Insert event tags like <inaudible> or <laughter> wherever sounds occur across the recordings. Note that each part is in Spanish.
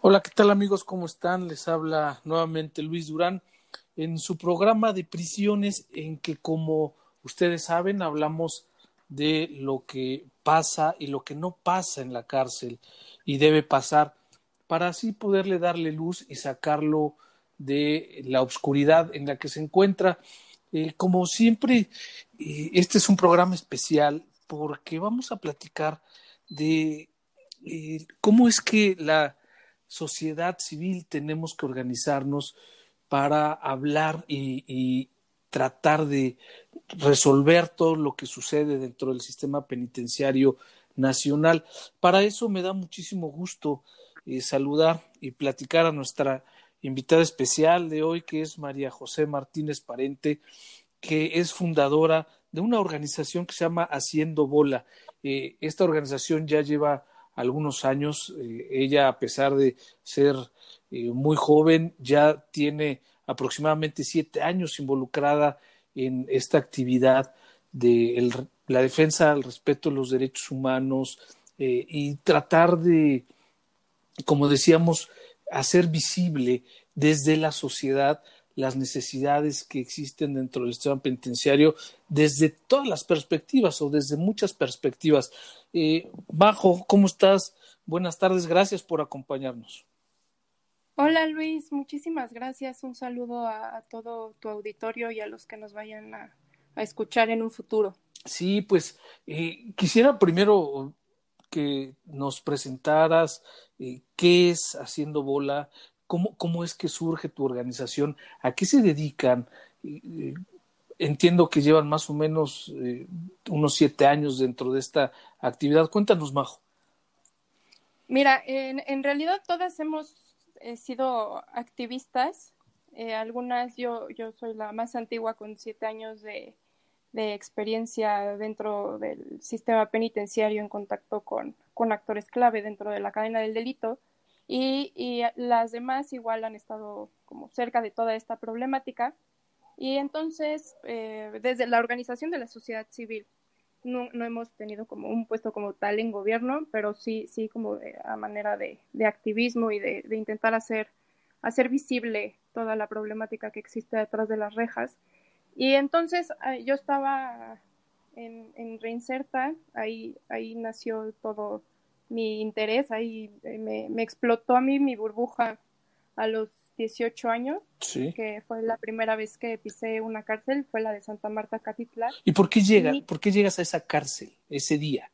Hola, ¿qué tal amigos? ¿Cómo están? Les habla nuevamente Luis Durán en su programa de prisiones en que, como ustedes saben, hablamos de lo que pasa y lo que no pasa en la cárcel y debe pasar para así poderle darle luz y sacarlo de la oscuridad en la que se encuentra. Eh, como siempre, eh, este es un programa especial porque vamos a platicar de eh, cómo es que la sociedad civil tenemos que organizarnos para hablar y, tratar de resolver todo lo que sucede dentro del sistema penitenciario nacional. Para eso me da muchísimo gusto eh, saludar y platicar a nuestra invitada especial de hoy, que es María José Martínez Parente, que es fundadora de una organización que se llama Haciendo Bola. Eh, esta organización ya lleva algunos años. Eh, ella, a pesar de ser eh, muy joven, ya tiene aproximadamente siete años involucrada en esta actividad de la defensa al respeto de los derechos humanos eh, y tratar de, como decíamos, hacer visible desde la sociedad las necesidades que existen dentro del sistema penitenciario desde todas las perspectivas o desde muchas perspectivas. Eh, Bajo, ¿cómo estás? Buenas tardes, gracias por acompañarnos. Hola Luis, muchísimas gracias. Un saludo a, a todo tu auditorio y a los que nos vayan a, a escuchar en un futuro. Sí, pues eh, quisiera primero que nos presentaras eh, qué es Haciendo Bola, ¿Cómo, ¿Cómo es que surge tu organización? ¿A qué se dedican? Entiendo que llevan más o menos eh, unos siete años dentro de esta actividad. Cuéntanos, Majo. Mira, en, en realidad todas hemos eh, sido activistas. Eh, algunas, yo, yo soy la más antigua con siete años de, de experiencia dentro del sistema penitenciario en contacto con, con actores clave dentro de la cadena del delito y, y, las demás igual han estado como cerca de toda esta problemática. Y entonces, eh, desde la organización de la sociedad civil, no, no, hemos tenido como un puesto como tal en gobierno, pero sí, sí como de, a manera de, de activismo y de, de, intentar hacer, hacer visible toda la problemática que existe detrás de las rejas. Y entonces yo estaba en, en Reinserta, ahí, ahí nació todo mi interés, ahí eh, me, me, explotó a mí mi burbuja a los 18 años, sí. que fue la primera vez que pisé una cárcel, fue la de Santa Marta Catitla. ¿Y por qué y, por qué llegas a esa cárcel ese día?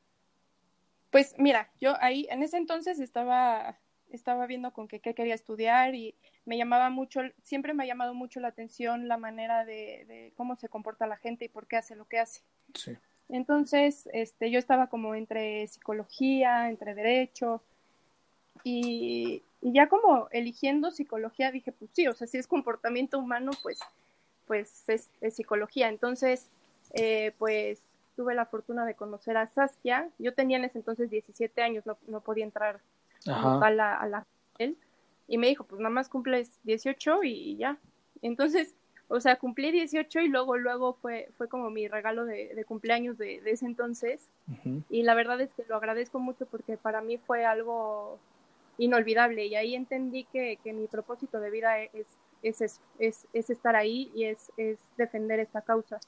Pues mira, yo ahí en ese entonces estaba estaba viendo con qué quería estudiar y me llamaba mucho, siempre me ha llamado mucho la atención la manera de, de cómo se comporta la gente y por qué hace lo que hace. Sí. Entonces, este, yo estaba como entre psicología, entre derecho, y, y, ya como eligiendo psicología dije, pues sí, o sea, si es comportamiento humano, pues, pues es, es psicología. Entonces, eh, pues tuve la fortuna de conocer a Saskia. Yo tenía en ese entonces 17 años, no, no podía entrar a la, a la él, y me dijo, pues nada más cumples 18 y ya. Entonces, o sea, cumplí 18 y luego, luego fue, fue como mi regalo de, de cumpleaños de, de, ese entonces. Uh -huh. Y la verdad es que lo agradezco mucho porque para mí fue algo inolvidable. Y ahí entendí que, que mi propósito de vida es, es, es, es estar ahí y es, es defender esta causa.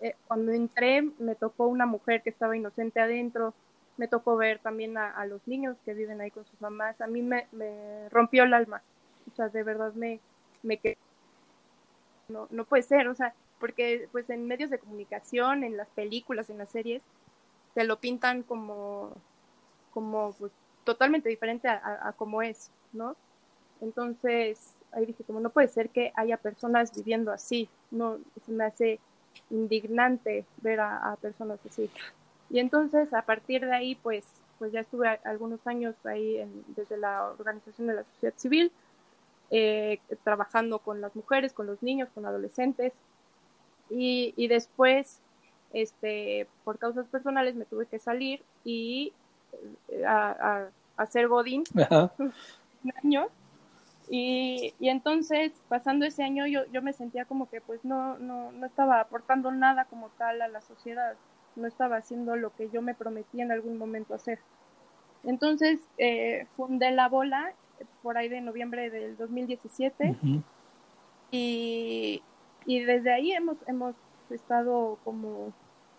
Eh, cuando entré me tocó una mujer que estaba inocente adentro, me tocó ver también a, los niños que viven ahí con sus mamás, a mí me, me rompió el alma, o sea, de verdad me, me quedé no, no puede ser, o sea, porque pues en medios de comunicación, en las películas, en las series, te lo pintan como, como pues, totalmente diferente a, como es, ¿no? Entonces, ahí dije, como no puede ser que haya personas viviendo así, no, se me hace indignante ver a, personas así. Y entonces, a partir de ahí, pues, pues ya estuve algunos años ahí desde la organización de la sociedad civil, eh, trabajando con las mujeres, con los niños, con adolescentes. Y, y después, este, por causas personales, me tuve que salir y eh, a, a, hacer Godín. <laughs> Un año. Y, y, entonces, pasando ese año, yo, yo me sentía como que pues no, no, no estaba aportando nada como tal a la sociedad, no estaba haciendo lo que yo me prometí en algún momento hacer. Entonces, eh, fundé la bola por ahí de noviembre del 2017 y, y desde ahí hemos, hemos estado como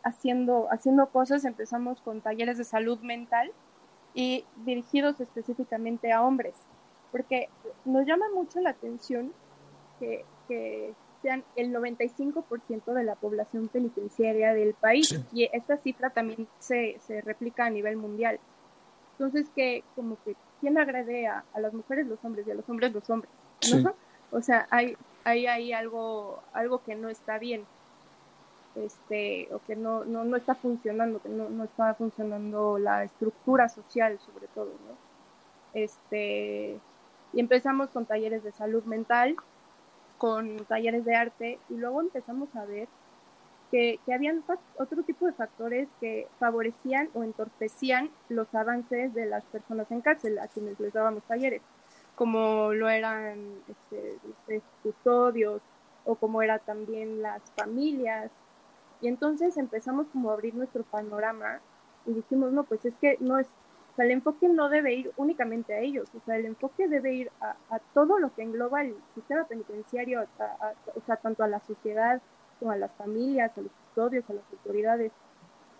haciendo, haciendo cosas, empezamos con talleres de salud mental y dirigidos específicamente a hombres, porque nos llama mucho la atención que, que sean el 95% de la población penitenciaria del país y esta cifra también se, se replica a nivel mundial. Entonces, que como que ¿quién agrede a, las mujeres los hombres y a los hombres los hombres? O sea, hay, hay ahí algo, algo que no está bien, este, o que no, no, no está funcionando, que no, no está funcionando la estructura social sobre todo, ¿no? Este, y empezamos con talleres de salud mental, con talleres de arte, y luego empezamos a ver que, que habían otro tipo de factores que favorecían o entorpecían los avances de las personas en cárcel a quienes les dábamos talleres, como lo eran este, este, custodios o como era también las familias. Y entonces empezamos como a abrir nuestro panorama y dijimos, no, pues es que no es, o sea, el enfoque no debe ir únicamente a ellos, o sea, el enfoque debe ir a, a todo lo que engloba el sistema penitenciario, o sea, tanto a la sociedad, a las familias, a los custodios, a las autoridades.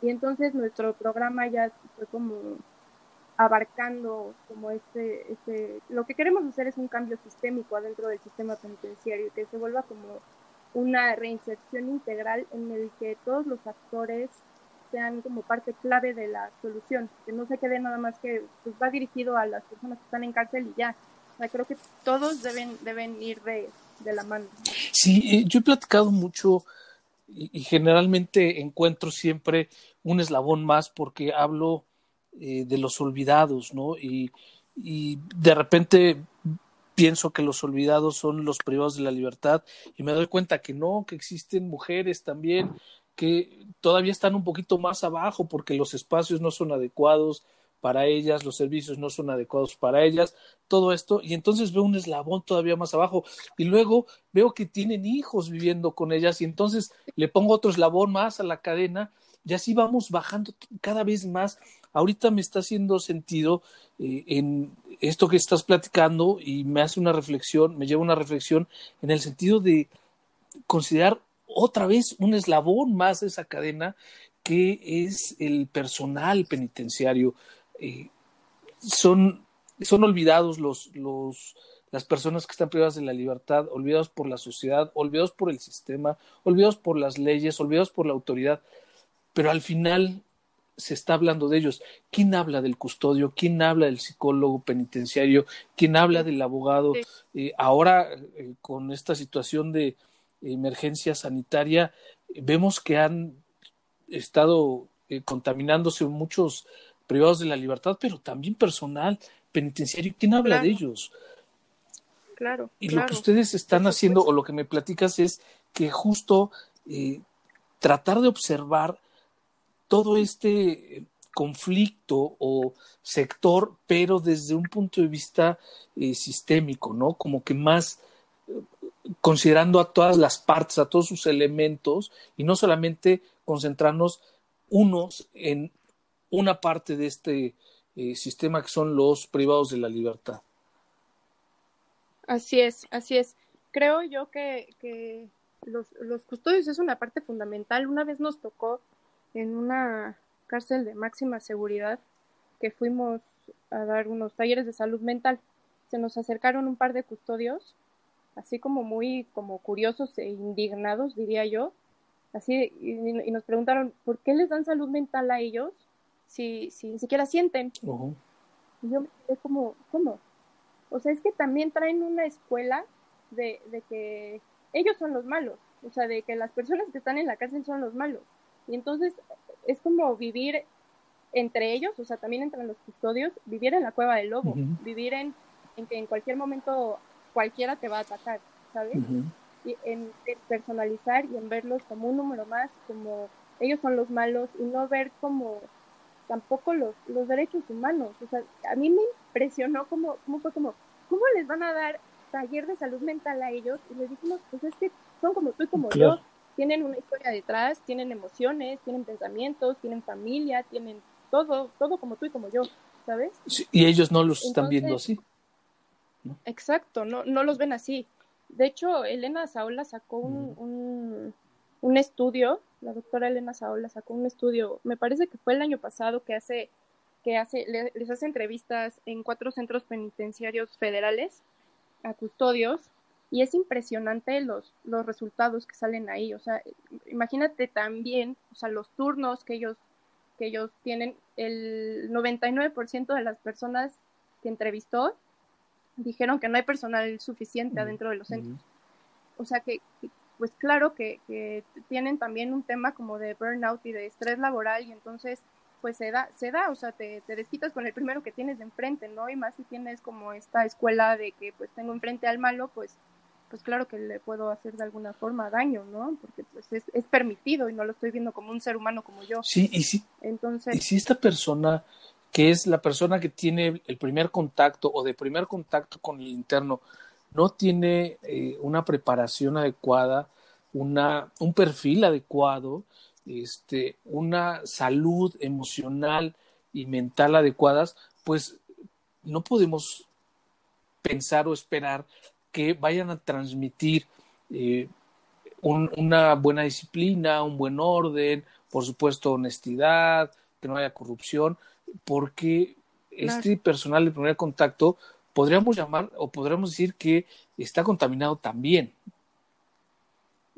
Y entonces nuestro programa ya fue como abarcando como este, este, lo que queremos hacer es un cambio sistémico adentro del sistema penitenciario, que se vuelva como una reinserción integral en el que todos los actores sean como parte clave de la solución, que no se quede nada más que pues va dirigido a las personas que están en cárcel y ya. Creo que todos deben, deben ir de, de la mano. Sí, yo he platicado mucho y, generalmente encuentro siempre un eslabón más porque hablo eh, de los olvidados, ¿no? Y, y de repente pienso que los olvidados son los privados de la libertad y me doy cuenta que no, que existen mujeres también que todavía están un poquito más abajo porque los espacios no son adecuados, para ellas, los servicios no son adecuados para ellas, todo esto, y entonces veo un eslabón todavía más abajo, y luego veo que tienen hijos viviendo con ellas, y entonces le pongo otro eslabón más a la cadena, y así vamos bajando cada vez más. Ahorita me está haciendo sentido eh, en esto que estás platicando y me hace una reflexión, me lleva una reflexión en el sentido de considerar otra vez un eslabón más de esa cadena que es el personal penitenciario. Eh, son, son olvidados los, los, las personas que están privadas de la libertad, olvidados por la sociedad, olvidados por el sistema, olvidados por las leyes, olvidados por la autoridad, pero al final se está hablando de ellos. ¿Quién habla del custodio? ¿Quién habla del psicólogo penitenciario? ¿Quién habla del abogado? Eh, ahora, eh, con esta situación de emergencia sanitaria, vemos que han estado contaminándose muchos privados de la libertad, pero también personal, penitenciario. ¿Quién habla de ellos? Claro. Y lo que ustedes están haciendo, o lo que me platicas, es que justo eh, tratar de observar todo este conflicto o sector, pero desde un punto de vista eh, sistémico, ¿no? Como que más eh, considerando a todas las partes, a todos sus elementos, y no solamente concentrarnos unos en una parte de este eh, sistema que son los privados de la libertad. Así es, así es. Creo yo que, que los, los custodios es una parte fundamental. Una vez nos tocó en una cárcel de máxima seguridad que fuimos a dar unos talleres de salud mental. Se nos acercaron un par de custodios así como muy como curiosos e indignados, diría yo, así, y, nos preguntaron, ¿por qué les dan salud mental a ellos si, si ni siquiera sienten? Y yo me quedé como, ¿cómo? O sea, es que también traen una escuela de, de que ellos son los malos, o sea, de que las personas que están en la cárcel son los malos. Y entonces es como vivir entre ellos, o sea, también entre los custodios, vivir en la cueva del lobo, vivir en, en, que en cualquier momento cualquiera te va a atacar, ¿sabes? Y en personalizar y en verlos como un número más, como ellos son los malos y no ver como tampoco los, los derechos humanos. O sea, a mí me impresionó como, como fue como, ¿cómo les van a dar taller de salud mental a ellos? Y les dijimos, pues es que son como tú y como yo, tienen una historia detrás, tienen emociones, tienen pensamientos, tienen familia, tienen todo, todo como tú y como yo, ¿sabes? y ellos no los están viendo así. Exacto, no, no los ven así. De hecho, Elena Saola sacó un, un, un, estudio, la doctora Elena Saola sacó un estudio, me parece que fue el año pasado que hace, que hace, les hace entrevistas en cuatro centros penitenciarios federales a custodios y es impresionante los, los resultados que salen ahí. O sea, imagínate también, o sea, los turnos que ellos, que ellos tienen, el 99% de las personas que entrevistó dijeron que no hay personal suficiente adentro de los centros. O sea que, pues claro que, que, tienen también un tema como de burnout y de estrés laboral y entonces pues se da, se da, o sea, te, te desquitas con el primero que tienes de enfrente, ¿no? Y más si tienes como esta escuela de que pues tengo enfrente al malo, pues pues claro que le puedo hacer de alguna forma daño, ¿no? Porque pues es, es permitido y no lo estoy viendo como un ser humano como yo. Sí, y sí. Entonces, y si esta persona que es la persona que tiene el primer contacto o de primer contacto con el interno, no tiene eh, una preparación adecuada, una, un perfil adecuado, este, una salud emocional y mental adecuadas, pues no podemos pensar o esperar que vayan a transmitir eh, una buena disciplina, un buen orden, por supuesto honestidad, que no haya corrupción, porque este personal de primer contacto podríamos llamar o podríamos decir que está contaminado también.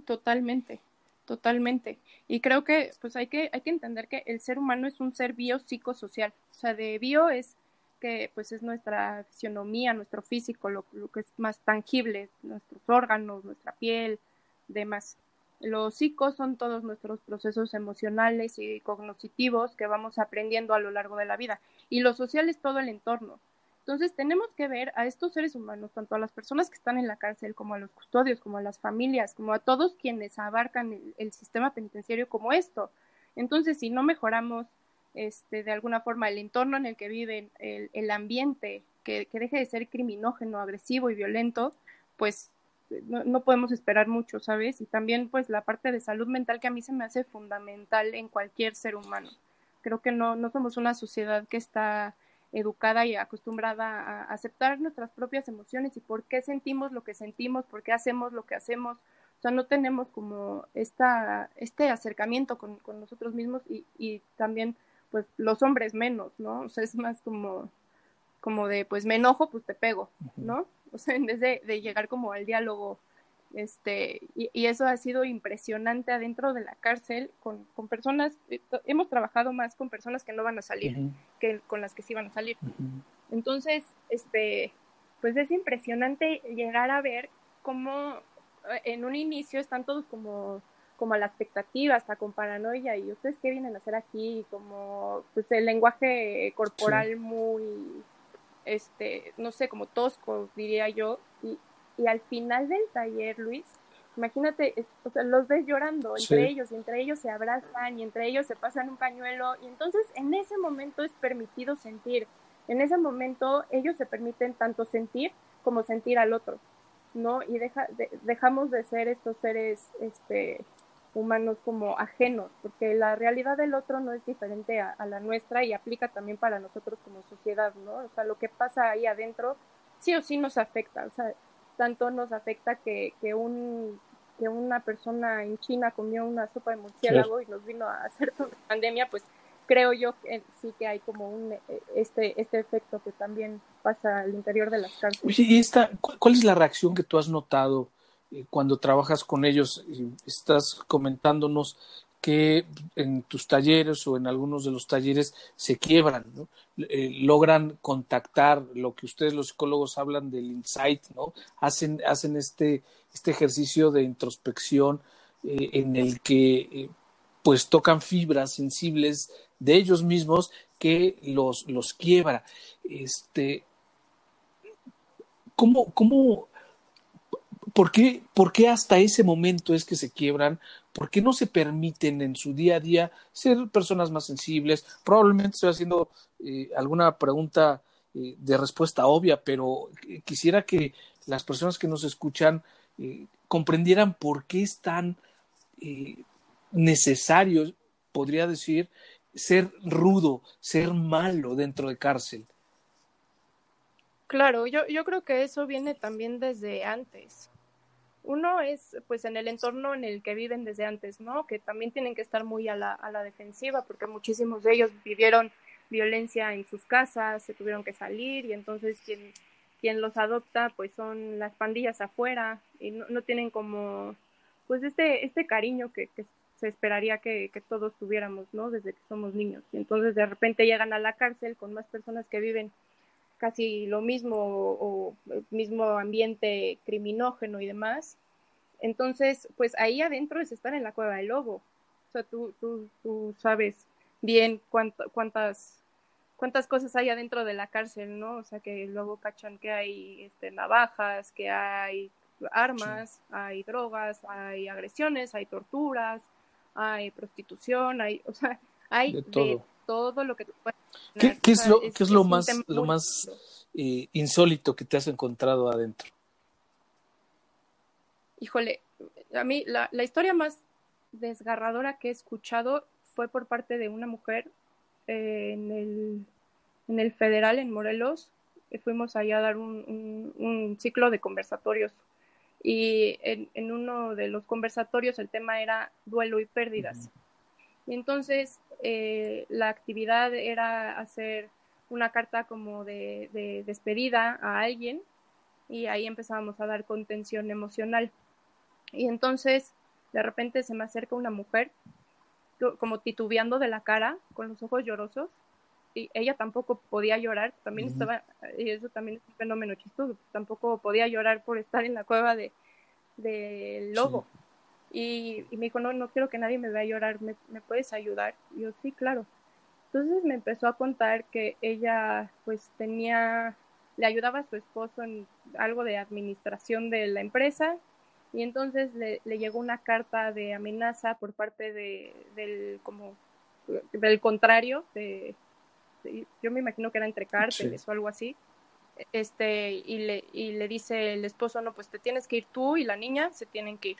Totalmente, totalmente. Y creo que pues hay que, hay que entender que el ser humano es un ser biopsicosocial. O sea, de bio es que pues es nuestra fisionomía, nuestro físico, lo, que es más tangible, nuestros órganos, nuestra piel, demás. Los psicos son todos nuestros procesos emocionales y cognitivos que vamos aprendiendo a lo largo de la vida. Y lo social es todo el entorno. Entonces tenemos que ver a estos seres humanos, tanto a las personas que están en la cárcel, como a los custodios, como a las familias, como a todos quienes abarcan el, sistema penitenciario como esto. Entonces, si no mejoramos este, de alguna forma el entorno en el que viven, el, el ambiente, que, que, deje de ser criminógeno, agresivo y violento, pues no, no, podemos esperar mucho, ¿sabes? Y también pues la parte de salud mental que a mí se me hace fundamental en cualquier ser humano. Creo que no, no somos una sociedad que está educada y acostumbrada a aceptar nuestras propias emociones y por qué sentimos lo que sentimos, por qué hacemos lo que hacemos. O sea, no tenemos como esta, este acercamiento con, con nosotros mismos y, y también pues los hombres menos, ¿no? O sea, es más como, como de, pues me enojo, pues te pego, ¿no? O sea, en vez de, de llegar como al diálogo, este, y, y, eso ha sido impresionante adentro de la cárcel con, con personas, eh, hemos trabajado más con personas que no van a salir que con las que sí van a salir. Entonces, este, pues es impresionante llegar a ver cómo eh, en un inicio están todos como como a la expectativa, hasta con paranoia, y ustedes qué vienen a hacer aquí, como pues el lenguaje corporal muy, este, no sé, como tosco, diría yo, y, y al final del taller, Luis, imagínate, o sea, los ves llorando entre ellos, y entre ellos se abrazan, y entre ellos se pasan un pañuelo, y entonces en ese momento es permitido sentir, en ese momento ellos se permiten tanto sentir como sentir al otro, ¿no? Y deja, dejamos de ser estos seres, este, humanos como ajenos, porque la realidad del otro no es diferente a, la nuestra y aplica también para nosotros como sociedad, ¿no? O sea, lo que pasa ahí adentro sí o sí nos afecta, o sea, tanto nos afecta que, que un que una persona en China comió una sopa de murciélago y nos vino a hacer <laughs> la pandemia, pues creo yo que sí que hay como un este este efecto que también pasa al interior de las cárceles. Oye, ¿y esta, cuál es la reacción que tú has notado eh, cuando trabajas con ellos? Estás comentándonos que en tus talleres o en algunos de los talleres se quiebran, ¿no? Eh, logran contactar lo que ustedes los psicólogos hablan del insight, ¿no? Hacen, hacen este, este ejercicio de introspección eh, en el que eh, pues tocan fibras sensibles de ellos mismos que los, los quiebra. Este, ¿cómo, cómo, por qué, por qué hasta ese momento es que se quiebran? ¿Por qué no se permiten en su día a día ser personas más sensibles? Probablemente estoy haciendo eh, alguna pregunta eh, de respuesta obvia, pero quisiera que las personas que nos escuchan eh, comprendieran por qué es tan eh, necesario, podría decir, ser rudo, ser malo dentro de cárcel. Claro, yo, yo creo que eso viene también desde antes. Uno es pues en el entorno en el que viven desde antes, ¿no? Que también tienen que estar muy a la, a la defensiva porque muchísimos de ellos vivieron violencia en sus casas, se tuvieron que salir y entonces quien, quien los adopta pues son las pandillas afuera y no, no tienen como pues este, este cariño que, se esperaría que, que, todos tuviéramos, ¿no? Desde que somos niños. Y entonces de repente llegan a la cárcel con más personas que viven casi lo mismo o el mismo ambiente criminógeno y demás. Entonces, pues ahí adentro es estar en la cueva del lobo. O sea, tú, tú, tú sabes bien cuánto, cuántas cuántas cosas hay adentro de la cárcel, ¿no? O sea, que luego cachan que hay este, navajas, que hay armas, sí. hay drogas, hay agresiones, hay torturas, hay prostitución, hay, o sea, hay de todo, de todo lo que tú puedes ¿Qué, qué, es lo, es, ¿Qué es lo más, lo más eh, insólito que te has encontrado adentro? Híjole, a mí la, la, historia más desgarradora que he escuchado fue por parte de una mujer eh, en, el, en el federal en Morelos. Fuimos allá a dar un, un, un ciclo de conversatorios y en, en, uno de los conversatorios el tema era duelo y pérdidas. Y entonces eh, la actividad era hacer una carta como de, de, despedida a alguien y ahí empezábamos a dar contención emocional. Y entonces de repente se me acerca una mujer como titubeando de la cara, con los ojos llorosos, y ella tampoco podía llorar, también uh -huh. estaba, y eso también es un fenómeno chistoso, tampoco podía llorar por estar en la cueva de, del lobo. Sí. Y, y, me dijo, no, no quiero que nadie me vea llorar, ¿me, ¿me puedes ayudar? Y yo, sí, claro. Entonces me empezó a contar que ella pues tenía, le ayudaba a su esposo en algo de administración de la empresa y entonces le, le llegó una carta de amenaza por parte de, del, como, del contrario, de, de, yo me imagino que era entre cárteles sí. o algo así, este, y le, y le dice el esposo, no, pues te tienes que ir tú y la niña se tienen que ir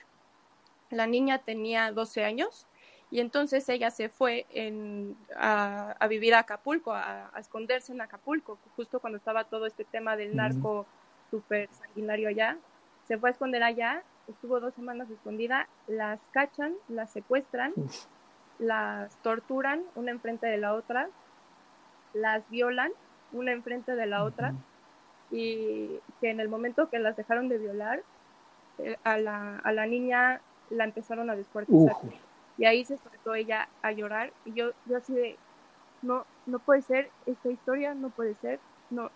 la niña tenía 12 años y entonces ella se fue en, a, a, vivir a Acapulco, a, a, esconderse en Acapulco, justo cuando estaba todo este tema del narco súper sanguinario allá. Se fue a esconder allá, estuvo dos semanas escondida, las cachan, las secuestran, Uf. las torturan una enfrente de la otra, las violan una enfrente de la otra y que en el momento que las dejaron de violar, eh, a la, a la niña la empezaron a descuartizar. Y ahí se soltó ella a llorar y yo, yo así de, no, no puede ser esta historia, no puede ser, no,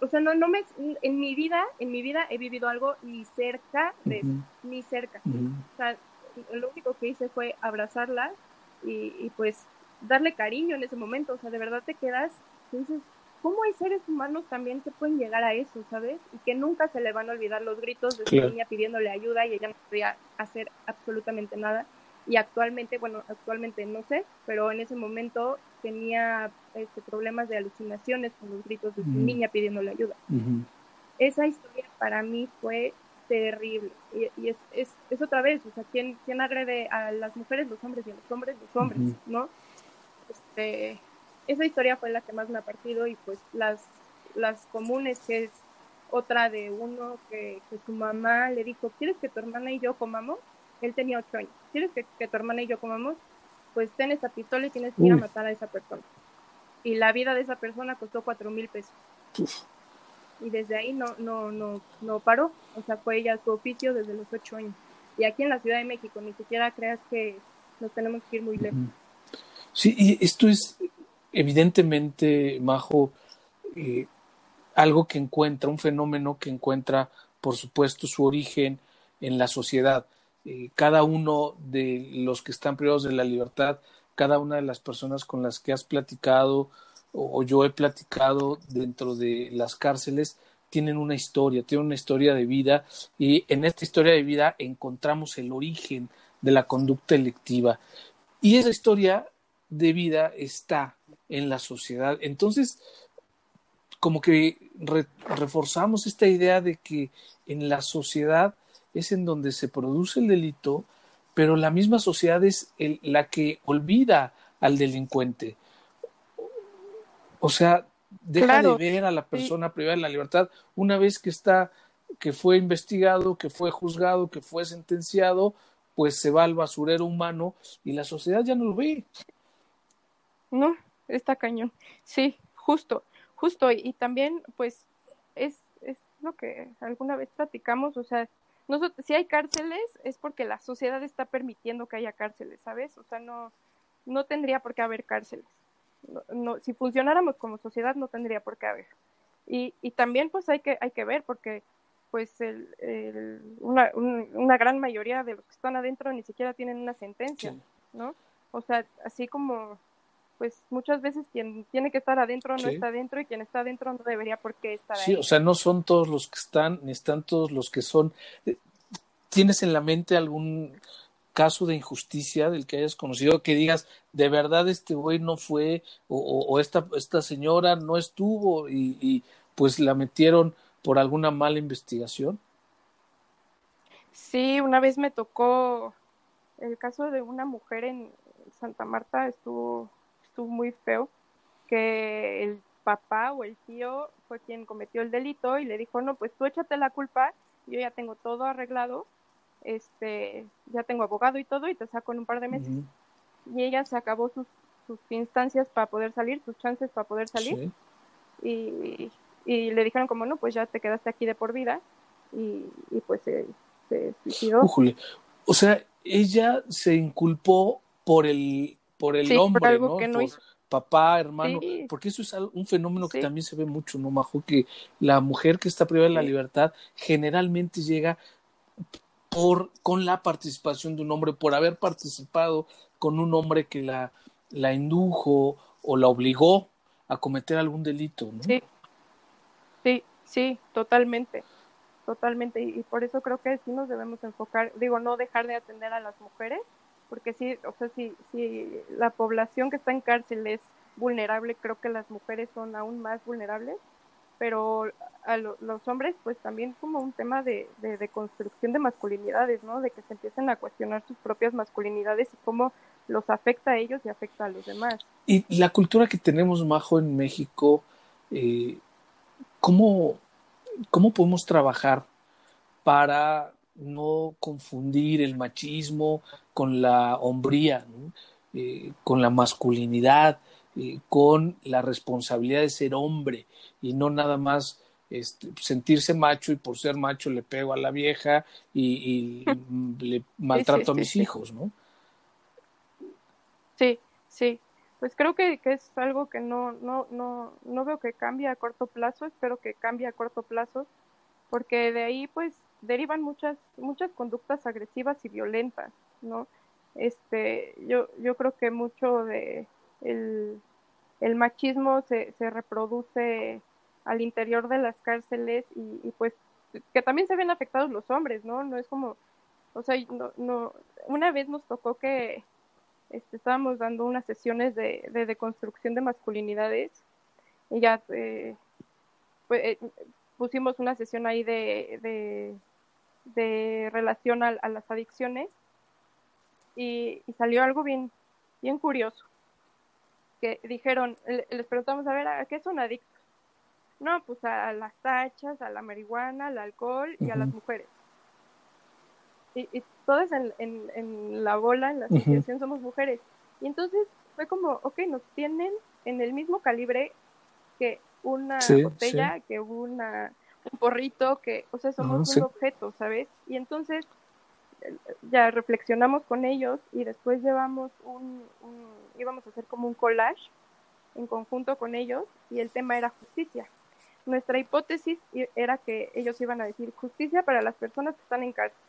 o sea, no, no me, en mi vida, en mi vida he vivido algo ni cerca de uh -huh. ni cerca. Uh -huh. O sea, lo único que hice fue abrazarla y, y, pues darle cariño en ese momento, o sea, de verdad te quedas, y dices, ¿cómo hay seres humanos también que pueden llegar a eso, sabes? Y que nunca se le van a olvidar los gritos de claro. su niña pidiéndole ayuda y ella no podía hacer absolutamente nada. Y actualmente, bueno, actualmente no sé, pero en ese momento tenía este, problemas de alucinaciones con los gritos de su uh -huh. niña pidiéndole ayuda. Uh -huh. Esa historia para mí fue terrible. Y, y es, es, es, otra vez, o sea, ¿quién, ¿quién agrede a las mujeres? Los hombres y a los hombres, los hombres, uh -huh. ¿no? Este, esa historia fue la que más me ha partido y pues las, las comunes, que es otra de uno que, que, su mamá le dijo, ¿quieres que tu hermana y yo comamos? Él tenía ocho años. ¿Quieres que, que tu hermana y yo comamos? Pues ten esta pistola y tienes que ir a matar a esa persona. Y la vida de esa persona costó cuatro mil pesos. Y desde ahí no, no, no, no paró, o sea, fue ella su oficio desde los ocho años. Y aquí en la Ciudad de México, ni siquiera creas que nos tenemos que ir muy lejos. Sí, y esto es evidentemente, Majo, eh, algo que encuentra, un fenómeno que encuentra, por supuesto, su origen en la sociedad. Eh, cada uno de los que están privados de la libertad, cada una de las personas con las que has platicado o, yo he platicado dentro de las cárceles, tienen una historia, tienen una historia de vida y en esta historia de vida encontramos el origen de la conducta electiva. Y esa historia de vida está en la sociedad. Entonces, como que reforzamos esta idea de que en la sociedad es en donde se produce el delito, pero la misma sociedad es la que olvida al delincuente. O sea, deja de ver a la persona privada de la libertad una vez que está, que fue investigado, que fue juzgado, que fue sentenciado, pues se va al basurero humano y la sociedad ya no lo ve. No, está cañón. Sí, justo, justo. Y, también, pues, es, es lo que alguna vez platicamos, o sea, nosotros, si hay cárceles es porque la sociedad está permitiendo que haya cárceles, ¿sabes? O sea, no, no tendría por qué haber cárceles. No, si funcionáramos como sociedad no tendría por qué haber. Y, y también pues hay que, hay que ver porque pues el, el, una, una gran mayoría de los que están adentro ni siquiera tienen una sentencia, ¿no? O sea, así como pues muchas veces quien tiene que estar adentro no está adentro y quien está adentro no debería por qué estar ahí. Sí, o sea, no son todos los que están, ni están todos los que son. Eh, ¿Tienes en la mente algún caso de injusticia del que hayas conocido que digas, de verdad este güey no fue o, o, esta, esta señora no estuvo y, y pues la metieron por alguna mala investigación? Sí, una vez me tocó el caso de una mujer en Santa Marta, estuvo muy feo, que el papá o el tío fue quien cometió el delito y le dijo, no, pues tú échate la culpa, yo ya tengo todo arreglado, este, ya tengo abogado y todo y te saco en un par de meses. Y ella se acabó sus, sus instancias para poder salir, sus chances para poder salir. Y, y, le dijeron como, no, pues ya te quedaste aquí de por vida y, y pues se, se suicidó. O sea, ella se inculpó por el por el hombre, ¿no? por papá, hermano, porque eso es un fenómeno que también se ve mucho, ¿no, Majo? Que la mujer que está privada de la libertad generalmente llega por con la participación de un hombre, por haber participado con un hombre que la, la indujo o la obligó a cometer algún delito, ¿no? Sí, sí, sí, totalmente, totalmente, y por eso creo que sí nos debemos enfocar, digo, no dejar de atender a las mujeres, porque sí, o sea, si, si la población que está en cárcel es vulnerable, creo que las mujeres son aún más vulnerables, pero a los hombres pues también como un tema de, de, construcción de masculinidades, ¿no? De que se empiecen a cuestionar sus propias masculinidades y cómo los afecta a ellos y afecta a los demás. Y la cultura que tenemos, Majo, en México, eh, ¿cómo, ¿cómo podemos trabajar para no confundir el machismo con la hombría, eh, con la masculinidad, eh, con la responsabilidad de ser hombre y no nada más este, sentirse macho y por ser macho le pego a la vieja y, <laughs> le maltrato a mis hijos, ¿no? Sí, sí. Pues creo que, que, es algo que no, no, no, no veo que cambie a corto plazo, espero que cambie a corto plazo, porque de ahí pues derivan muchas, muchas conductas agresivas y violentas, ¿no? Este, yo, yo creo que mucho de el, machismo se, se reproduce al interior de las cárceles y, y, pues que también se ven afectados los hombres, ¿no? No es como, o sea, no, no, una vez nos tocó que este, estábamos dando unas sesiones de, de, de construcción de masculinidades y ya eh, pues, eh, pusimos una sesión ahí de, de relación a, las adicciones y, salió algo bien, bien curioso. Que dijeron, les preguntamos, a ver, ¿a qué son adictos? No, pues a las tachas, a la marihuana, al alcohol y a las mujeres. Y, y todas en, en, la bola, en la asociación, somos mujeres. Y entonces fue como, ok, nos tienen en el mismo calibre que una botella, que una, un porrito, que, o sea, somos un objeto, ¿sabes? Y entonces ya reflexionamos con ellos y después llevamos un, íbamos a hacer como un collage en conjunto con ellos y el tema era justicia. Nuestra hipótesis era que ellos iban a decir justicia para las personas que están en cárcel.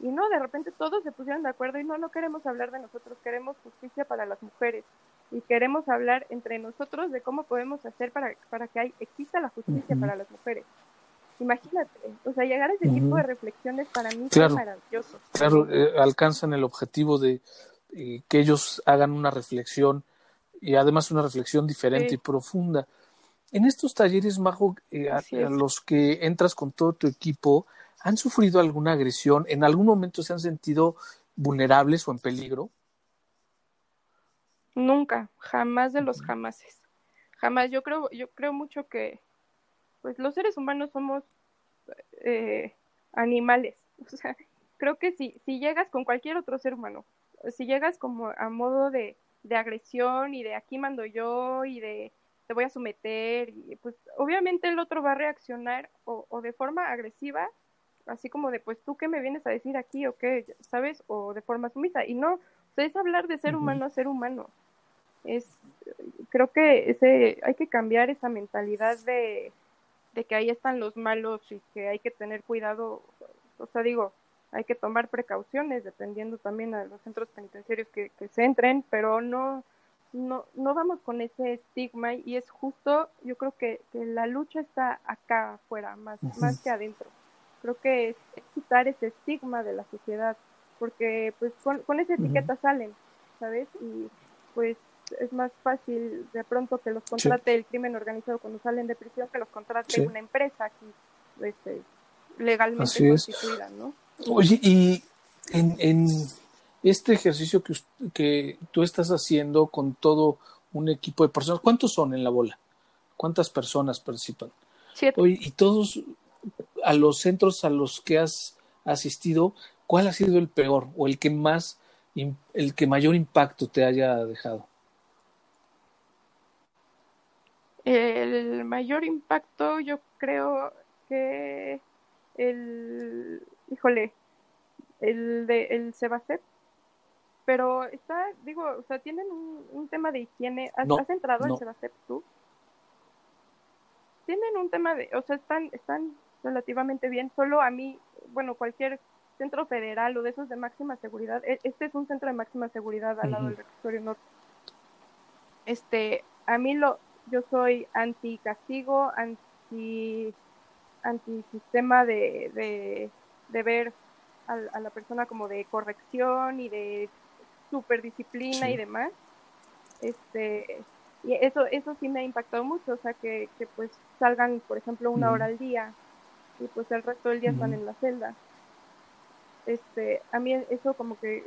Y no, de repente todos se pusieron de acuerdo y no, no queremos hablar de nosotros, queremos justicia para las mujeres y queremos hablar entre nosotros de cómo podemos hacer para, para que hay, exista la justicia para las mujeres. Imagínate, o sea, llegar a ese tipo de reflexiones para mí es maravilloso. Claro, eh, alcanzan el objetivo de eh, que ellos hagan una reflexión y además una reflexión diferente y profunda. En estos talleres, Majo, eh, a, los que entras con todo tu equipo, ¿han sufrido alguna agresión? ¿En algún momento se han sentido vulnerables o en peligro? Nunca, jamás de los jamases. Jamás. Yo creo, yo creo mucho que, pues, los seres humanos somos eh, animales. <laughs> O sea, creo que si, si llegas con cualquier otro ser humano, si llegas como a modo de, de agresión y de aquí mando yo y de te voy a someter y pues obviamente el otro va a reaccionar o, o de forma agresiva así como de pues tú qué me vienes a decir aquí o qué sabes o de forma sumisa. Y no o sea, es hablar de ser humano a ser humano. Es creo que ese hay que cambiar esa mentalidad de, de que ahí están los malos y que hay que tener cuidado o sea digo hay que tomar precauciones dependiendo también a los centros penitenciarios que, que se entren pero no no, no vamos con ese estigma y es justo, yo creo que, la lucha está acá afuera, más, más que adentro. Creo que es, quitar ese estigma de la sociedad, porque pues con, con esa etiqueta salen, ¿sabes? Y pues es más fácil de pronto que los contrate el crimen organizado cuando salen de prisión que los contrate una empresa aquí este, legalmente constituida, ¿no? Oye, y en, en este ejercicio que, que tú estás haciendo con todo un equipo de personas, ¿cuántos son en la bola? ¿Cuántas personas participan? Siete. y todos a los centros a los que has asistido, ¿cuál ha sido el peor o el que más, el que mayor impacto te haya dejado? El mayor impacto yo creo que el, híjole, el de el Sebacet pero está, digo, o sea, tienen un, tema de higiene. ¿Has, entrado en Sebastep tú? Tienen un tema de, o sea, están, están relativamente bien. Solo a mí, bueno, cualquier centro federal o de esos de máxima seguridad, e, este es un centro de máxima seguridad al lado del reclusorio norte. Este, a mí lo, yo soy anti castigo, anti, anti sistema de, de, de ver a, a, la persona como de corrección y de super disciplina y demás. Este, y eso, eso sí me ha impactado mucho, o sea, que, que pues salgan, por ejemplo, una hora al día y pues el resto del día están en la celda. Este, a mí eso como que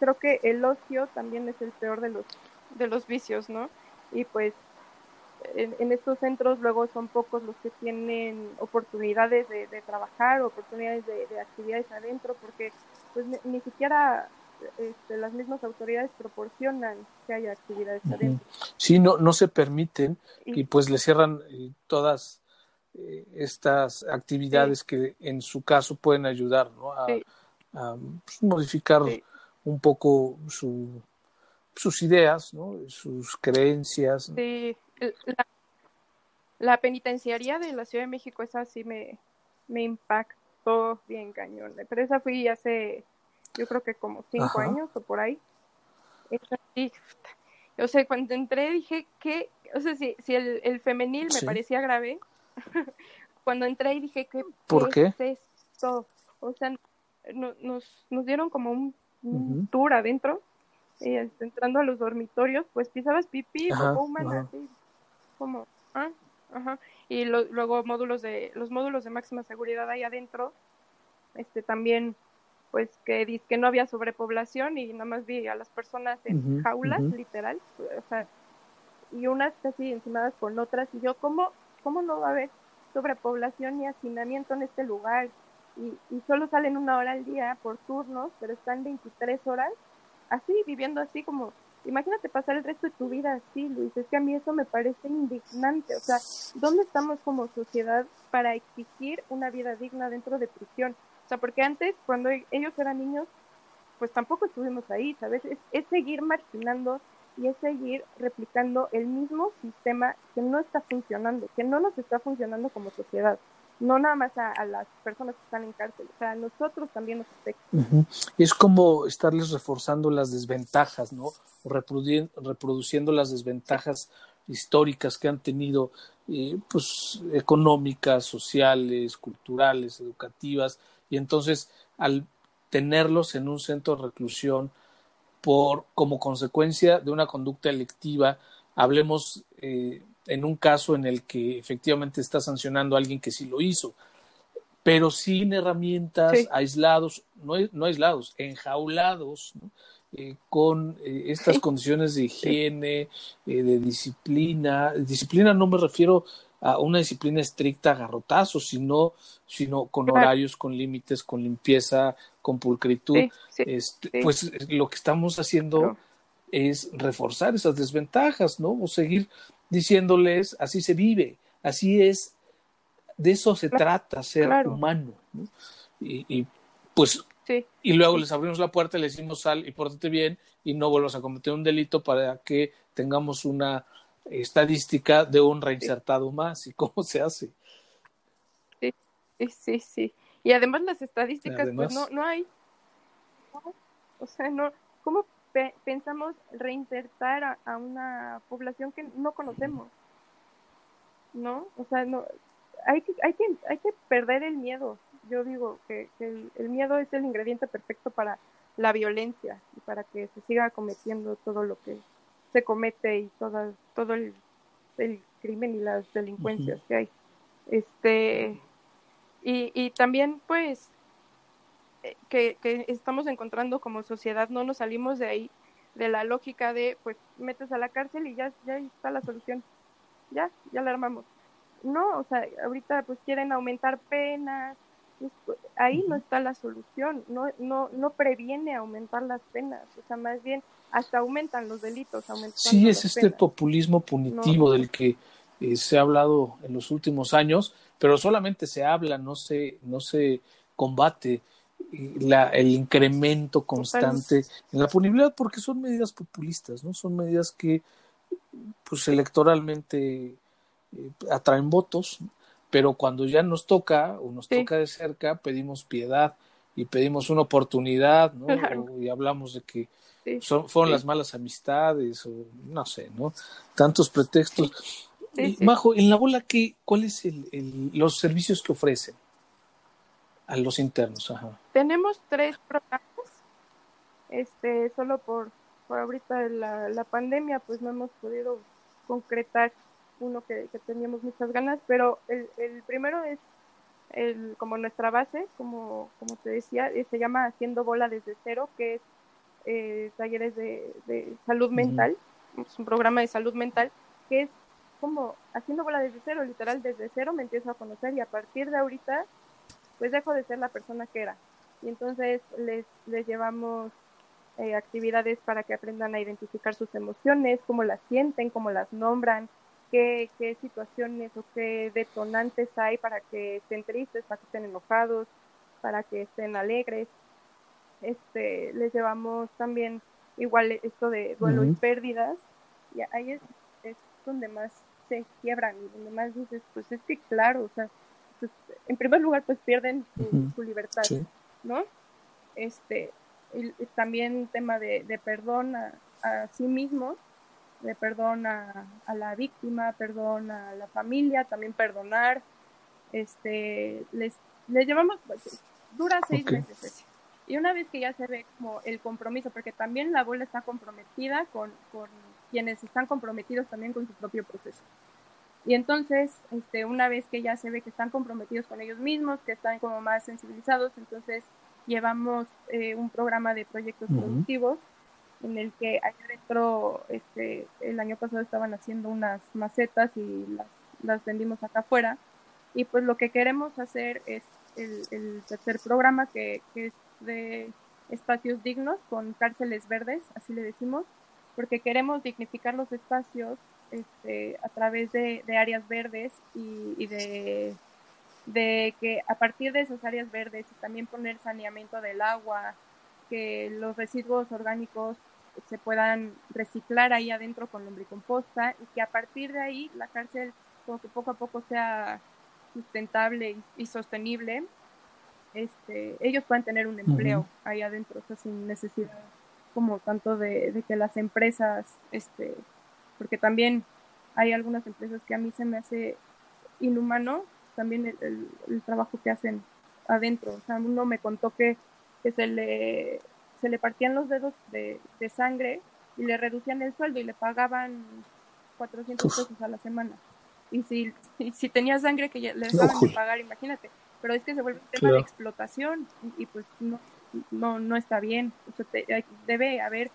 creo que el ocio también es el peor de los de los vicios, ¿no? Y pues en, estos centros luego son pocos los que tienen oportunidades de, trabajar, oportunidades de, de, actividades adentro, porque pues ni siquiera este, las mismas autoridades proporcionan que haya actividades adentro. Sí, no, no se permiten y, pues le cierran eh, todas eh, estas actividades que en su caso pueden ayudar ¿no? a, pues, modificar un poco su, sus ideas, ¿no? sus creencias. La, la, penitenciaría de la Ciudad de México, esa sí me, me impactó bien cañón. Pero esa fui hace yo creo que como cinco años o por ahí. o sea, cuando entré dije que, o sea, si, si el, el femenil me parecía grave, <laughs> cuando entré y dije que ¿Por qué? es esto? O sea, nos, nos dieron como un, tour adentro, y este, entrando a los dormitorios, pues pisabas pipí, humana, así, como, ah, ajá, y luego módulos de, los módulos de máxima seguridad ahí adentro, este, también pues que que no había sobrepoblación y nada más vi a las personas en jaulas, literal, o sea, y unas casi encimadas con otras, y yo, ¿cómo, cómo no va a haber sobrepoblación ni hacinamiento en este lugar? Y, y solo salen una hora al día por turnos, pero están 23 horas así, viviendo así como imagínate pasar el resto de tu vida así, Luis, es que a mí eso me parece indignante, o sea, ¿dónde estamos como sociedad para exigir una vida digna dentro de prisión? O sea, porque antes, cuando e-, ellos eran niños, pues tampoco estuvimos ahí, ¿sabes? Es, seguir marginando y es seguir replicando el mismo sistema que no está funcionando, que no nos está funcionando como sociedad. No nada más a, las personas que están en cárcel, o sea, a nosotros también nos afecta. Es como estarles reforzando las desventajas, ¿no? Reproduciendo las desventajas históricas que han tenido, eh, pues, económicas, sociales, culturales, educativas, y entonces al tenerlos en un centro de reclusión por como consecuencia de una conducta electiva, hablemos eh, en un caso en el que efectivamente está sancionando a alguien que sí lo hizo, pero sin herramientas, aislados, no, no, aislados, enjaulados, eh, con eh, estas condiciones de higiene, de disciplina. Disciplina no me refiero a una disciplina estricta a garrotazos, sino, sino con horarios, con límites, con limpieza, con pulcritud. este, Pues lo que estamos haciendo es reforzar esas desventajas, ¿no? O seguir diciéndoles, así se vive, así es, de eso se trata, ser humano, ¿no? Y, y pues, y luego les abrimos la puerta y les decimos sal y pórtate bien y no vuelvas a cometer un delito para que tengamos una estadística de un reinsertado más y cómo se hace. Sí, sí, sí. Y además las estadísticas, pues no, no hay. O sea, no, ¿cómo pensamos reinsertar a, una población que no conocemos? ¿No? O sea, no, hay que, hay que, hay que perder el miedo. Yo digo que, el, el, miedo es el ingrediente perfecto para la violencia y para que se siga cometiendo todo lo que se comete y todo, todo el, crimen y las delincuencias que hay. Este, y, y también, pues, que, que estamos encontrando como sociedad, no nos salimos de ahí, de la lógica de, pues, metes a la cárcel y ya, ya está la solución. Ya, ya la armamos. No, o sea, ahorita pues quieren aumentar penas, pues, ahí no está la solución, no, no, no previene aumentar las penas, o sea, más bien hasta aumentan los delitos. Sí, es este populismo punitivo del que eh, se ha hablado en los últimos años, pero solamente se habla, no se, no se combate la, el incremento constante en la punibilidad porque son medidas populistas, ¿no? Son medidas que pues electoralmente eh, atraen votos, pero cuando ya nos toca o nos toca de cerca pedimos piedad y pedimos una oportunidad, ¿no? y hablamos de que son, fueron las malas amistades o no sé, ¿no? Tantos pretextos. Majo, en la bola, ¿qué, ¿cuáles el, los servicios que ofrecen a los internos? Ajá. Tenemos tres programas, este, solo por, por ahorita la, la pandemia, pues no hemos podido concretar uno que, que teníamos muchas ganas, pero el, el primero es el, como nuestra base, como, como te decía, eh, se llama Haciendo Bola desde cero, que es eh, talleres de, salud mental, es un programa de salud mental que es como haciendo bola desde cero, literal desde cero me empiezo a conocer y a partir de ahorita pues dejo de ser la persona que era. Y entonces les, les llevamos eh, actividades para que aprendan a identificar sus emociones, cómo las sienten, cómo las nombran, qué, qué situaciones o qué detonantes hay para que estén tristes, para que estén enojados, para que estén alegres. Este, les llevamos también igual esto de duelo y pérdidas, y ahí es, es, donde más se quiebran y donde más dices, pues es que claro, o sea, pues, en primer lugar pues pierden su, libertad, ¿no? Este, y, también tema de, de perdón a, a, sí mismos, de perdón a, a, la víctima, perdón a la familia, también perdonar, este, les, les llevamos, pues, dura seis meses y una vez que ya se ve como el compromiso, porque también la bola está comprometida con, con quienes están comprometidos también con su propio proceso. Y entonces, este, una vez que ya se ve que están comprometidos con ellos mismos, que están como más sensibilizados, entonces llevamos eh, un programa de proyectos productivos en el que ahí dentro, este, el año pasado estaban haciendo unas macetas y las, las vendimos acá afuera. Y pues lo que queremos hacer es el, el tercer programa, que, que es de espacios dignos con cárceles verdes, así le decimos, porque queremos dignificar los espacios este, a través de, áreas verdes y, de, de, que a partir de esas áreas verdes y también poner saneamiento del agua, que los residuos orgánicos se puedan reciclar ahí adentro con lombricomposta y que a partir de ahí la cárcel poco, poco a poco sea sustentable y, sostenible, este, ellos puedan tener un empleo ahí adentro, o sea, sin necesidad como tanto de, que las empresas, este, porque también hay algunas empresas que a mí se me hace inhumano también el, el, trabajo que hacen adentro. O sea, uno me contó que, que se le se le partían los dedos de, de, sangre y le reducían el sueldo y le pagaban 400 pesos a la semana. Y si, si tenía sangre que le dejaban de pagar, imagínate. Pero es que se vuelve un tema de explotación y, pues no, no, no está bien. debe haber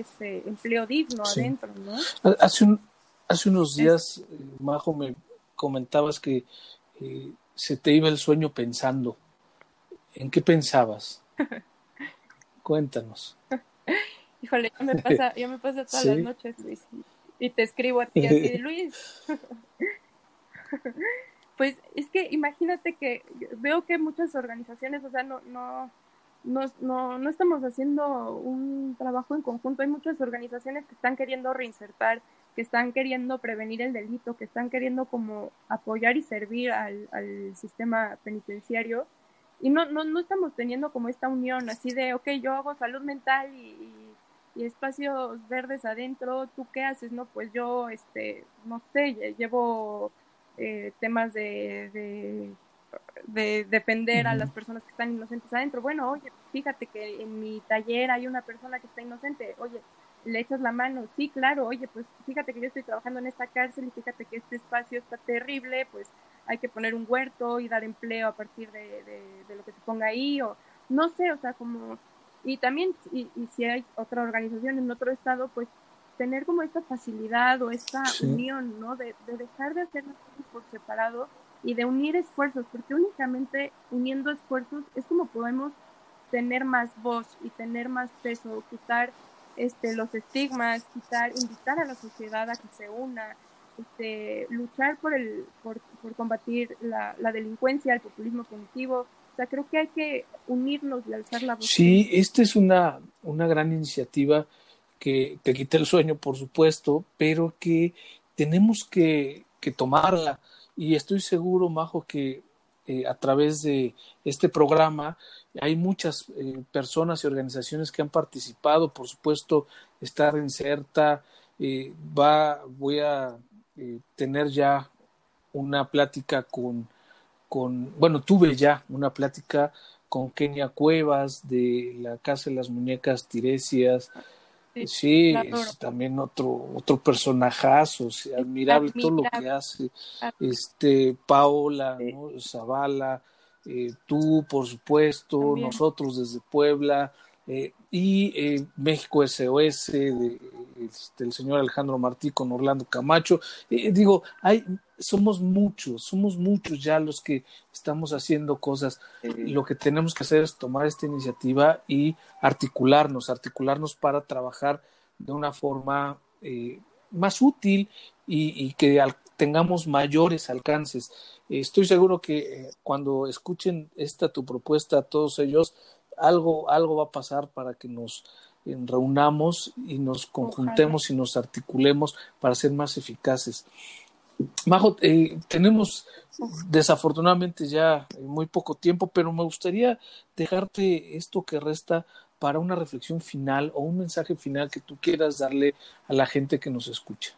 ese empleo digno adentro, ¿no? Hace, un, hace unos días, eh, Majo, me comentabas que eh, se te iba el sueño pensando. ¿En qué pensabas? <laughs> Cuéntanos. <laughs> Híjole, yo me pasa, yo me pasa todas las <laughs> noches, Luis, y te escribo a ti así, Luis. pues es que imagínate que veo que muchas organizaciones, o sea, no, no, no, no, no estamos haciendo un trabajo en conjunto. Hay muchas organizaciones que están queriendo reinsertar, que están queriendo prevenir el delito, que están queriendo como apoyar y servir al, al sistema penitenciario y no, no, no estamos teniendo como esta unión así de, ok, yo hago salud mental y, espacios verdes adentro, ¿tú qué haces? No, pues yo, este, no sé, llevo eh, temas de, de, defender a las personas que están inocentes adentro. Bueno, oye, fíjate que en mi taller hay una persona que está inocente, oye, le echas la mano, sí, claro, oye, pues fíjate que yo estoy trabajando en esta cárcel y fíjate que este espacio está terrible, pues hay que poner un huerto y dar empleo a partir de, lo que se ponga ahí, o no sé, o sea, como, y también, y, si hay otra organización en otro estado, pues tener como esta facilidad o esta unión, ¿no? De, dejar de hacer las cosas por separado y de unir esfuerzos, porque únicamente uniendo esfuerzos es como podemos tener más voz y tener más peso, quitar este, los estigmas, quitar, invitar a la sociedad a que se una, este, luchar por, el, por, combatir la, delincuencia, el populismo cognitivo. O sea, creo que hay que unirnos y alzar la voz. Sí, esta es una, una gran iniciativa que te quita el sueño, por supuesto, pero que tenemos que, que tomarla. Y estoy seguro, Majo, que eh, a través de este programa hay muchas eh, personas y organizaciones que han participado. Por supuesto, estar en CERTA, eh, va, voy a eh, tener ya una plática con, con, bueno, tuve ya una plática con Kenia Cuevas de la Casa de las Muñecas Tiresias. Sí, es también otro, otro personajazo, admirable todo lo que hace. Este, Paola, Zavala, eh, tú, por supuesto, nosotros desde Puebla, eh, y eh, México SOS de, este, el señor Alejandro Martí con Orlando Camacho. Eh, digo, hay, somos muchos, somos muchos ya los que estamos haciendo cosas. lo que tenemos que hacer es tomar esta iniciativa y articularnos, articularnos para trabajar de una forma más útil y, que tengamos mayores alcances. estoy seguro que cuando escuchen esta tu propuesta, todos ellos algo, algo va a pasar para que nos eh, reunamos y nos conjuntemos y nos articulemos para ser más eficaces. Majo, eh, tenemos desafortunadamente ya muy poco tiempo, pero me gustaría dejarte esto que resta para una reflexión final o un mensaje final que tú quieras darle a la gente que nos escucha.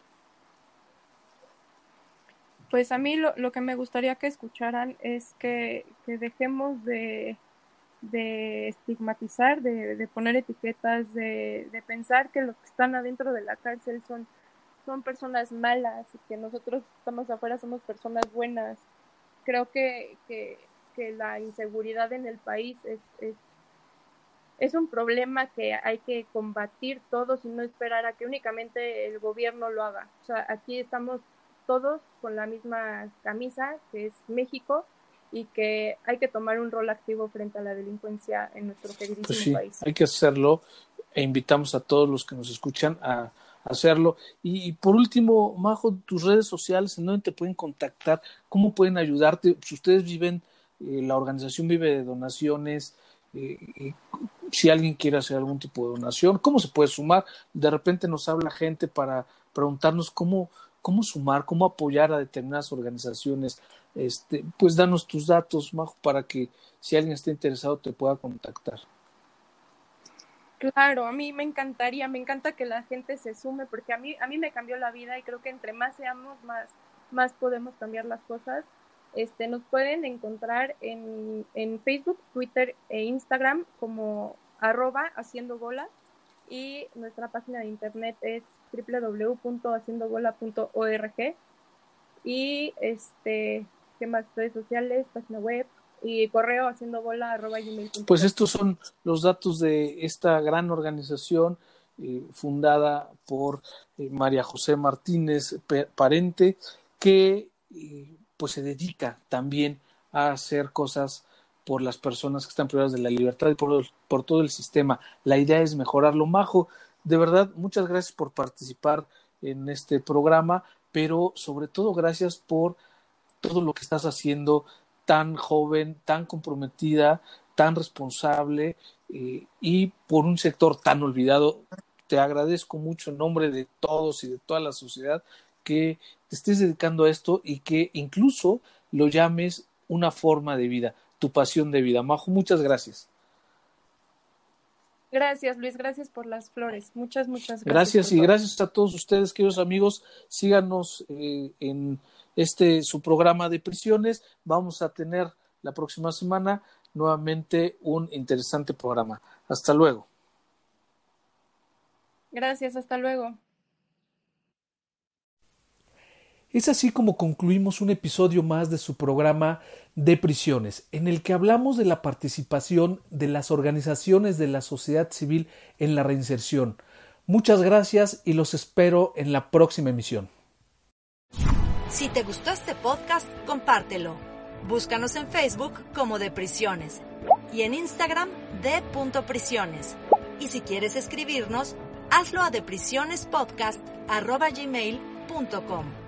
Pues a mí lo, lo que me gustaría que escucharan es que dejemos de, de estigmatizar, de, poner etiquetas, de, pensar que los que están adentro de la cárcel son, son personas malas y que nosotros estamos afuera somos personas buenas. Creo que, que, la inseguridad en el país es, es, es un problema que hay que combatir todos y no esperar a que únicamente el gobierno lo haga. O sea, aquí estamos todos con la misma camisa, que es México, y que hay que tomar un rol activo frente a la delincuencia en nuestro queridísimo pues sí, país. Hay que hacerlo. e invitamos a todos los que nos escuchan a, hacerlo. Y, por último, Majo, tus redes sociales, ¿en dónde te pueden contactar? ¿Cómo pueden ayudarte? Si ustedes viven, eh, la organización vive de donaciones, eh, si alguien quiere hacer algún tipo de donación, ¿cómo se puede sumar? De repente nos habla gente para preguntarnos cómo, cómo sumar, cómo apoyar a determinadas organizaciones. Este, pues danos tus datos, Majo, para que si alguien está interesado te pueda contactar. Claro, a mí me encantaría, me encanta que la gente se sume porque a mí a mí me cambió la vida y creo que entre más seamos más más podemos cambiar las cosas. Este nos pueden encontrar en, en Facebook, Twitter e Instagram como arroba haciendo bola y nuestra página de internet es www.haciendobola.org y este más redes sociales, página web, y correo haciendo bola arroba Pues estos son los datos de esta gran organización eh, fundada por eh, María José Martínez Parente, que eh, pues se dedica también a hacer cosas por las personas que están privadas de la libertad y por, por todo el sistema. La idea es mejorarlo. Majo, de verdad, muchas gracias por participar en este programa, pero sobre todo gracias por todo lo que estás haciendo tan joven, tan comprometida, tan responsable eh, y por un sector tan olvidado. Te agradezco mucho en nombre de todos y de toda la sociedad que te estés dedicando a esto y que incluso lo llames una forma de vida, tu pasión de vida. Majo, muchas gracias. Gracias, Luis. Gracias por las flores. Muchas, muchas gracias. Gracias y gracias a todos ustedes, queridos amigos. Síganos eh, en este su programa de prisiones. Vamos a tener la próxima semana nuevamente un interesante programa. Hasta luego. Gracias, hasta luego. Es así como concluimos un episodio más de su programa de prisiones, en el que hablamos de la participación de las organizaciones de la sociedad civil en la reinserción. Muchas gracias y los espero en la próxima emisión. Si te gustó este podcast, compártelo. Búscanos en Facebook como De Prisiones y en Instagram de Prisiones. Y si quieres escribirnos, hazlo a deprisionespodcast.gmail.com.